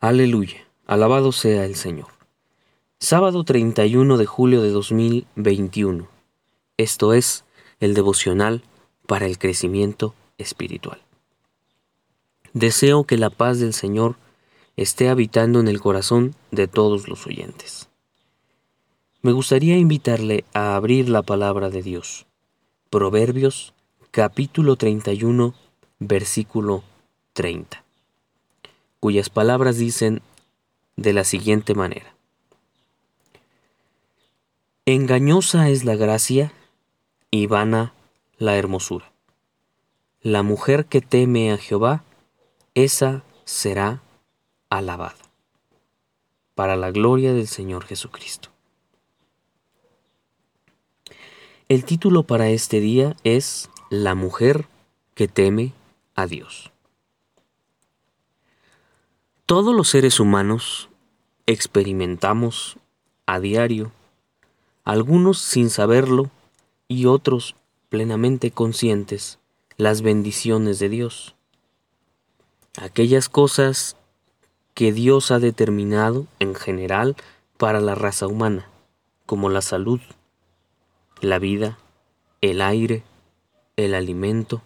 Aleluya, alabado sea el Señor. Sábado 31 de julio de 2021. Esto es el devocional para el crecimiento espiritual. Deseo que la paz del Señor esté habitando en el corazón de todos los oyentes. Me gustaría invitarle a abrir la palabra de Dios. Proverbios capítulo 31 versículo 30 cuyas palabras dicen de la siguiente manera. Engañosa es la gracia y vana la hermosura. La mujer que teme a Jehová, esa será alabada. Para la gloria del Señor Jesucristo. El título para este día es La mujer que teme a Dios. Todos los seres humanos experimentamos a diario, algunos sin saberlo y otros plenamente conscientes, las bendiciones de Dios. Aquellas cosas que Dios ha determinado en general para la raza humana, como la salud, la vida, el aire, el alimento.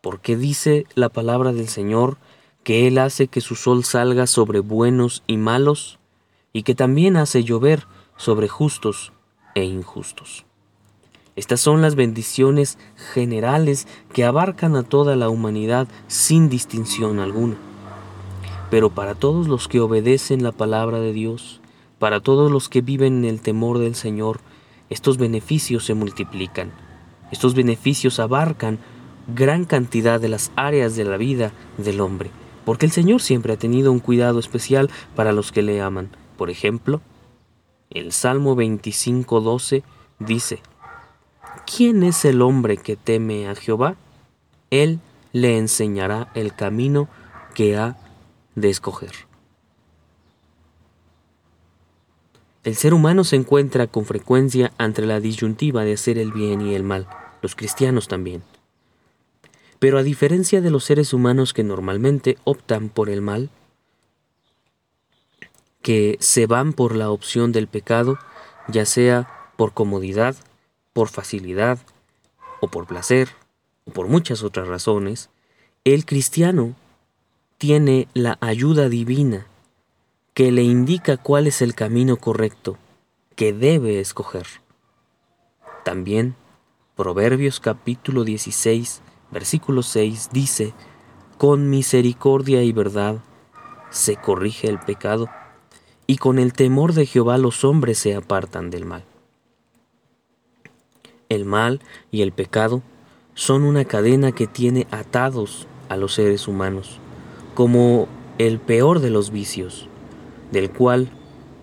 Porque dice la palabra del Señor que Él hace que su sol salga sobre buenos y malos, y que también hace llover sobre justos e injustos. Estas son las bendiciones generales que abarcan a toda la humanidad sin distinción alguna. Pero para todos los que obedecen la palabra de Dios, para todos los que viven en el temor del Señor, estos beneficios se multiplican. Estos beneficios abarcan gran cantidad de las áreas de la vida del hombre porque el Señor siempre ha tenido un cuidado especial para los que le aman. Por ejemplo, el Salmo 25.12 dice, ¿quién es el hombre que teme a Jehová? Él le enseñará el camino que ha de escoger. El ser humano se encuentra con frecuencia entre la disyuntiva de hacer el bien y el mal, los cristianos también. Pero a diferencia de los seres humanos que normalmente optan por el mal, que se van por la opción del pecado, ya sea por comodidad, por facilidad, o por placer, o por muchas otras razones, el cristiano tiene la ayuda divina que le indica cuál es el camino correcto que debe escoger. También, Proverbios capítulo 16, versículo 6 dice, con misericordia y verdad se corrige el pecado, y con el temor de Jehová los hombres se apartan del mal. El mal y el pecado son una cadena que tiene atados a los seres humanos, como el peor de los vicios, del cual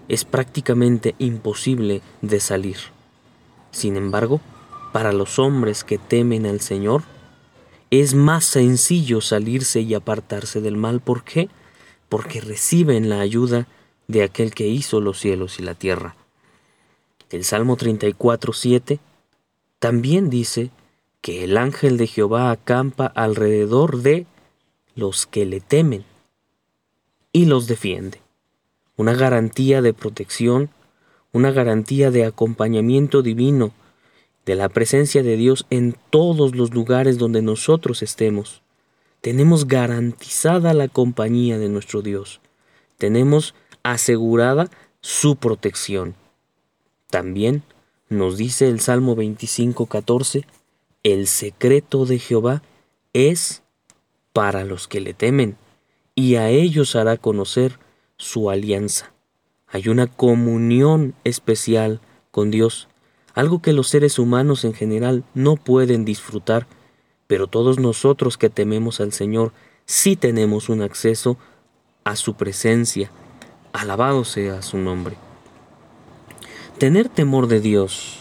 es prácticamente imposible de salir. Sin embargo, para los hombres que temen al Señor, es más sencillo salirse y apartarse del mal. ¿Por qué? Porque reciben la ayuda de aquel que hizo los cielos y la tierra. El Salmo 34, 7 también dice que el ángel de Jehová acampa alrededor de los que le temen y los defiende. Una garantía de protección, una garantía de acompañamiento divino de la presencia de Dios en todos los lugares donde nosotros estemos. Tenemos garantizada la compañía de nuestro Dios. Tenemos asegurada su protección. También nos dice el Salmo 25, 14, el secreto de Jehová es para los que le temen, y a ellos hará conocer su alianza. Hay una comunión especial con Dios algo que los seres humanos en general no pueden disfrutar, pero todos nosotros que tememos al Señor sí tenemos un acceso a su presencia. Alabado sea su nombre. Tener temor de Dios,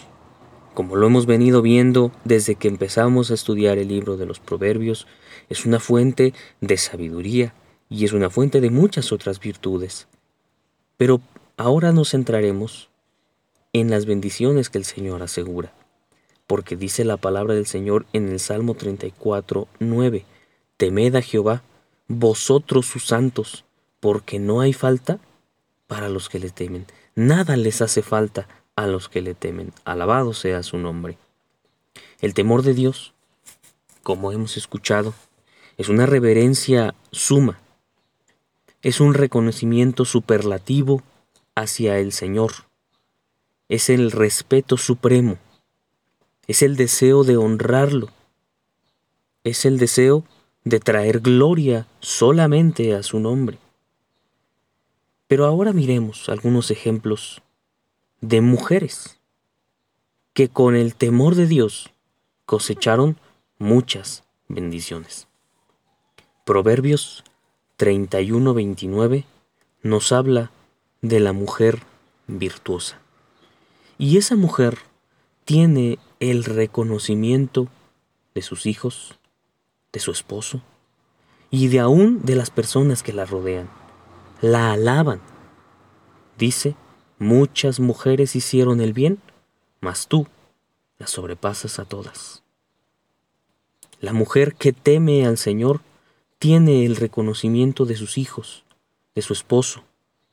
como lo hemos venido viendo desde que empezamos a estudiar el libro de los Proverbios, es una fuente de sabiduría y es una fuente de muchas otras virtudes. Pero ahora nos centraremos en las bendiciones que el Señor asegura. Porque dice la palabra del Señor en el Salmo 34, 9, Temed a Jehová, vosotros sus santos, porque no hay falta para los que le temen. Nada les hace falta a los que le temen. Alabado sea su nombre. El temor de Dios, como hemos escuchado, es una reverencia suma. Es un reconocimiento superlativo hacia el Señor. Es el respeto supremo. Es el deseo de honrarlo. Es el deseo de traer gloria solamente a su nombre. Pero ahora miremos algunos ejemplos de mujeres que con el temor de Dios cosecharon muchas bendiciones. Proverbios 31-29 nos habla de la mujer virtuosa. Y esa mujer tiene el reconocimiento de sus hijos, de su esposo y de aún de las personas que la rodean la alaban. Dice, muchas mujeres hicieron el bien, mas tú las sobrepasas a todas. La mujer que teme al Señor tiene el reconocimiento de sus hijos, de su esposo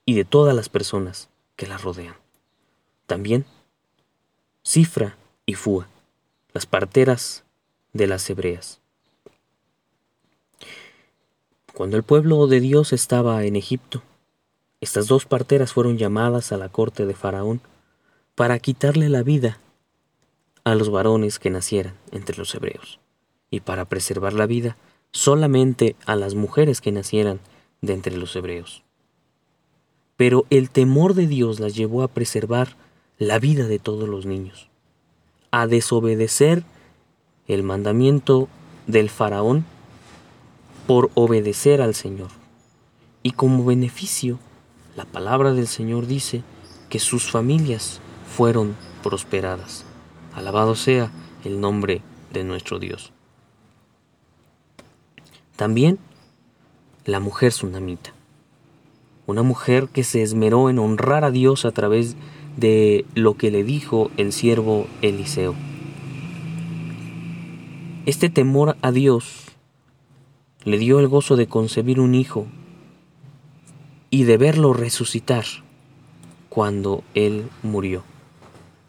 y de todas las personas que la rodean. También Cifra y Fua, las parteras de las hebreas. Cuando el pueblo de Dios estaba en Egipto, estas dos parteras fueron llamadas a la corte de Faraón para quitarle la vida a los varones que nacieran entre los hebreos y para preservar la vida solamente a las mujeres que nacieran de entre los hebreos. Pero el temor de Dios las llevó a preservar la vida de todos los niños, a desobedecer el mandamiento del faraón por obedecer al Señor. Y como beneficio, la palabra del Señor dice que sus familias fueron prosperadas. Alabado sea el nombre de nuestro Dios. También la mujer tsunamita. Una mujer que se esmeró en honrar a Dios a través de lo que le dijo el siervo Eliseo. Este temor a Dios le dio el gozo de concebir un hijo y de verlo resucitar cuando él murió,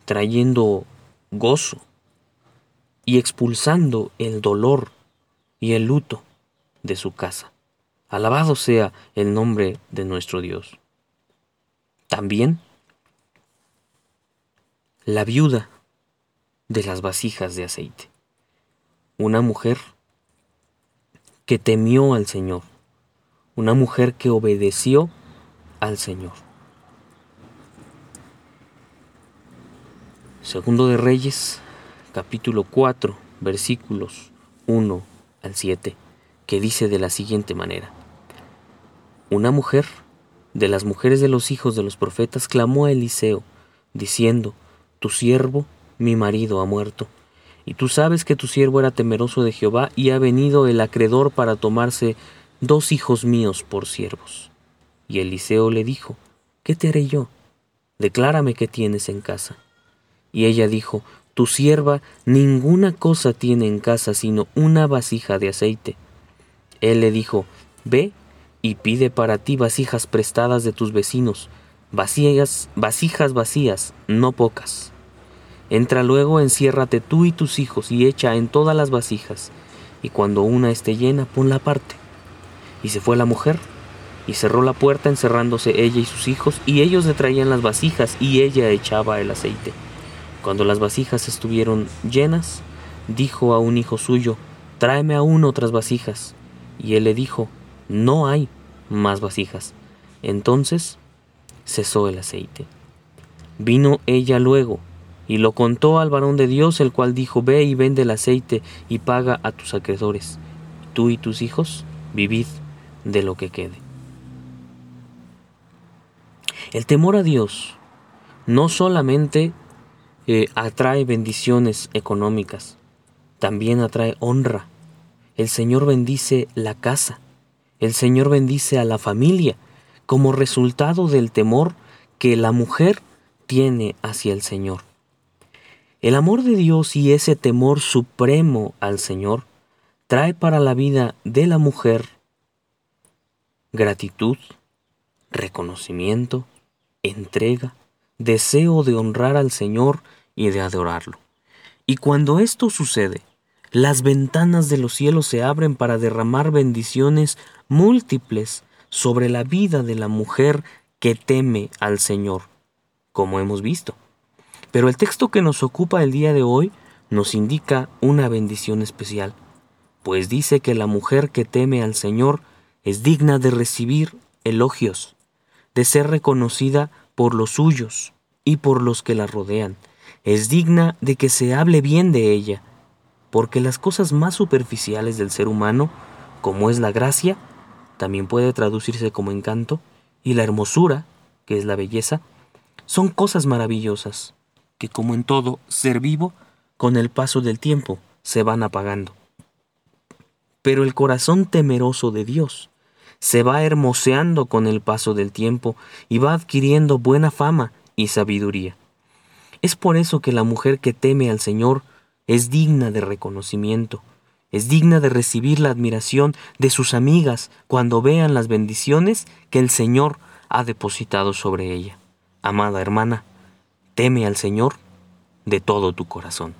trayendo gozo y expulsando el dolor y el luto de su casa. Alabado sea el nombre de nuestro Dios. También la viuda de las vasijas de aceite, una mujer que temió al Señor, una mujer que obedeció al Señor. Segundo de Reyes, capítulo 4, versículos 1 al 7, que dice de la siguiente manera. Una mujer de las mujeres de los hijos de los profetas clamó a Eliseo, diciendo, Tu siervo, mi marido, ha muerto y tú sabes que tu siervo era temeroso de Jehová y ha venido el acreedor para tomarse dos hijos míos por siervos. Y Eliseo le dijo, ¿qué te haré yo? Declárame qué tienes en casa. Y ella dijo, tu sierva ninguna cosa tiene en casa sino una vasija de aceite. Él le dijo, ve y pide para ti vasijas prestadas de tus vecinos, vasijas, vasijas vacías, no pocas. Entra luego, enciérrate tú y tus hijos y echa en todas las vasijas, y cuando una esté llena, ponla aparte. Y se fue la mujer, y cerró la puerta encerrándose ella y sus hijos, y ellos le traían las vasijas, y ella echaba el aceite. Cuando las vasijas estuvieron llenas, dijo a un hijo suyo, tráeme aún otras vasijas. Y él le dijo, no hay más vasijas. Entonces cesó el aceite. Vino ella luego, y lo contó al varón de Dios, el cual dijo, Ve y vende el aceite y paga a tus acreedores. Tú y tus hijos vivid de lo que quede. El temor a Dios no solamente eh, atrae bendiciones económicas, también atrae honra. El Señor bendice la casa, el Señor bendice a la familia como resultado del temor que la mujer tiene hacia el Señor. El amor de Dios y ese temor supremo al Señor trae para la vida de la mujer gratitud, reconocimiento, entrega, deseo de honrar al Señor y de adorarlo. Y cuando esto sucede, las ventanas de los cielos se abren para derramar bendiciones múltiples sobre la vida de la mujer que teme al Señor, como hemos visto. Pero el texto que nos ocupa el día de hoy nos indica una bendición especial, pues dice que la mujer que teme al Señor es digna de recibir elogios, de ser reconocida por los suyos y por los que la rodean, es digna de que se hable bien de ella, porque las cosas más superficiales del ser humano, como es la gracia, también puede traducirse como encanto, y la hermosura, que es la belleza, son cosas maravillosas, que como en todo ser vivo, con el paso del tiempo se van apagando. Pero el corazón temeroso de Dios se va hermoseando con el paso del tiempo y va adquiriendo buena fama y sabiduría. Es por eso que la mujer que teme al Señor es digna de reconocimiento, es digna de recibir la admiración de sus amigas cuando vean las bendiciones que el Señor ha depositado sobre ella. Amada hermana, teme al Señor de todo tu corazón,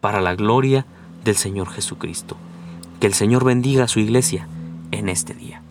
para la gloria del Señor Jesucristo. Que el Señor bendiga a su iglesia en este día.